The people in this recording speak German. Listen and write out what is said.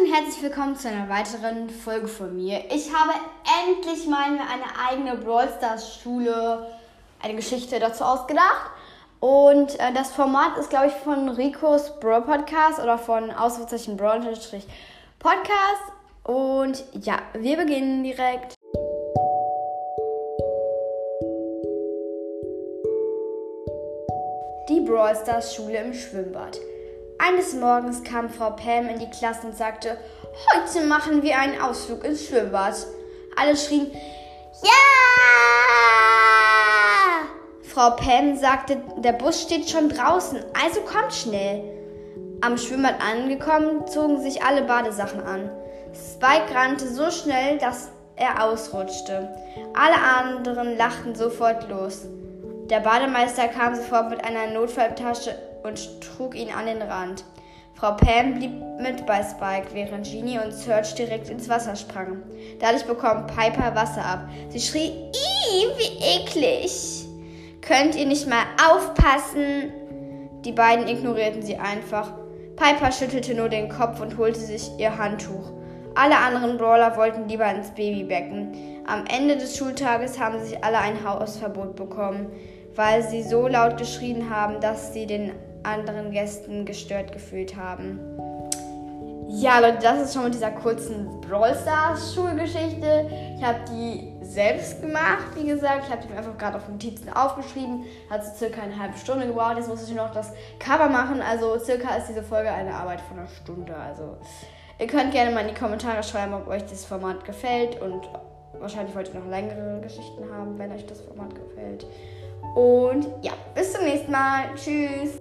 und herzlich willkommen zu einer weiteren Folge von mir. Ich habe endlich mal mir eine eigene Brawl Stars Schule, eine Geschichte dazu ausgedacht. Und äh, das Format ist, glaube ich, von Ricos Brawl Podcast oder von Ausrufezeichen Brawl Podcast. Und ja, wir beginnen direkt. Die Brawl Stars Schule im Schwimmbad. Eines Morgens kam Frau Pam in die Klasse und sagte, heute machen wir einen Ausflug ins Schwimmbad. Alle schrien, ja! Frau Pam sagte, der Bus steht schon draußen, also kommt schnell. Am Schwimmbad angekommen, zogen sich alle Badesachen an. Spike rannte so schnell, dass er ausrutschte. Alle anderen lachten sofort los. Der Bademeister kam sofort mit einer Notfalltasche und trug ihn an den Rand. Frau Pam blieb mit bei Spike, während Genie und Serge direkt ins Wasser sprangen. Dadurch bekommt Piper Wasser ab. Sie schrie, Ih, wie eklig! Könnt ihr nicht mal aufpassen? Die beiden ignorierten sie einfach. Piper schüttelte nur den Kopf und holte sich ihr Handtuch. Alle anderen Brawler wollten lieber ins Babybecken. Am Ende des Schultages haben sich alle ein Hausverbot bekommen, weil sie so laut geschrien haben, dass sie den anderen Gästen gestört gefühlt haben. Ja, Leute, das ist schon mit dieser kurzen Brawl Stars Schulgeschichte. Ich habe die selbst gemacht, wie gesagt. Ich habe die mir einfach gerade auf Notizen aufgeschrieben. Hat so circa eine halbe Stunde gebraucht. Jetzt muss ich noch das Cover machen. Also circa ist diese Folge eine Arbeit von einer Stunde. Also ihr könnt gerne mal in die Kommentare schreiben, ob euch das Format gefällt. Und wahrscheinlich wollt ihr noch längere Geschichten haben, wenn euch das Format gefällt. Und ja, bis zum nächsten Mal. Tschüss.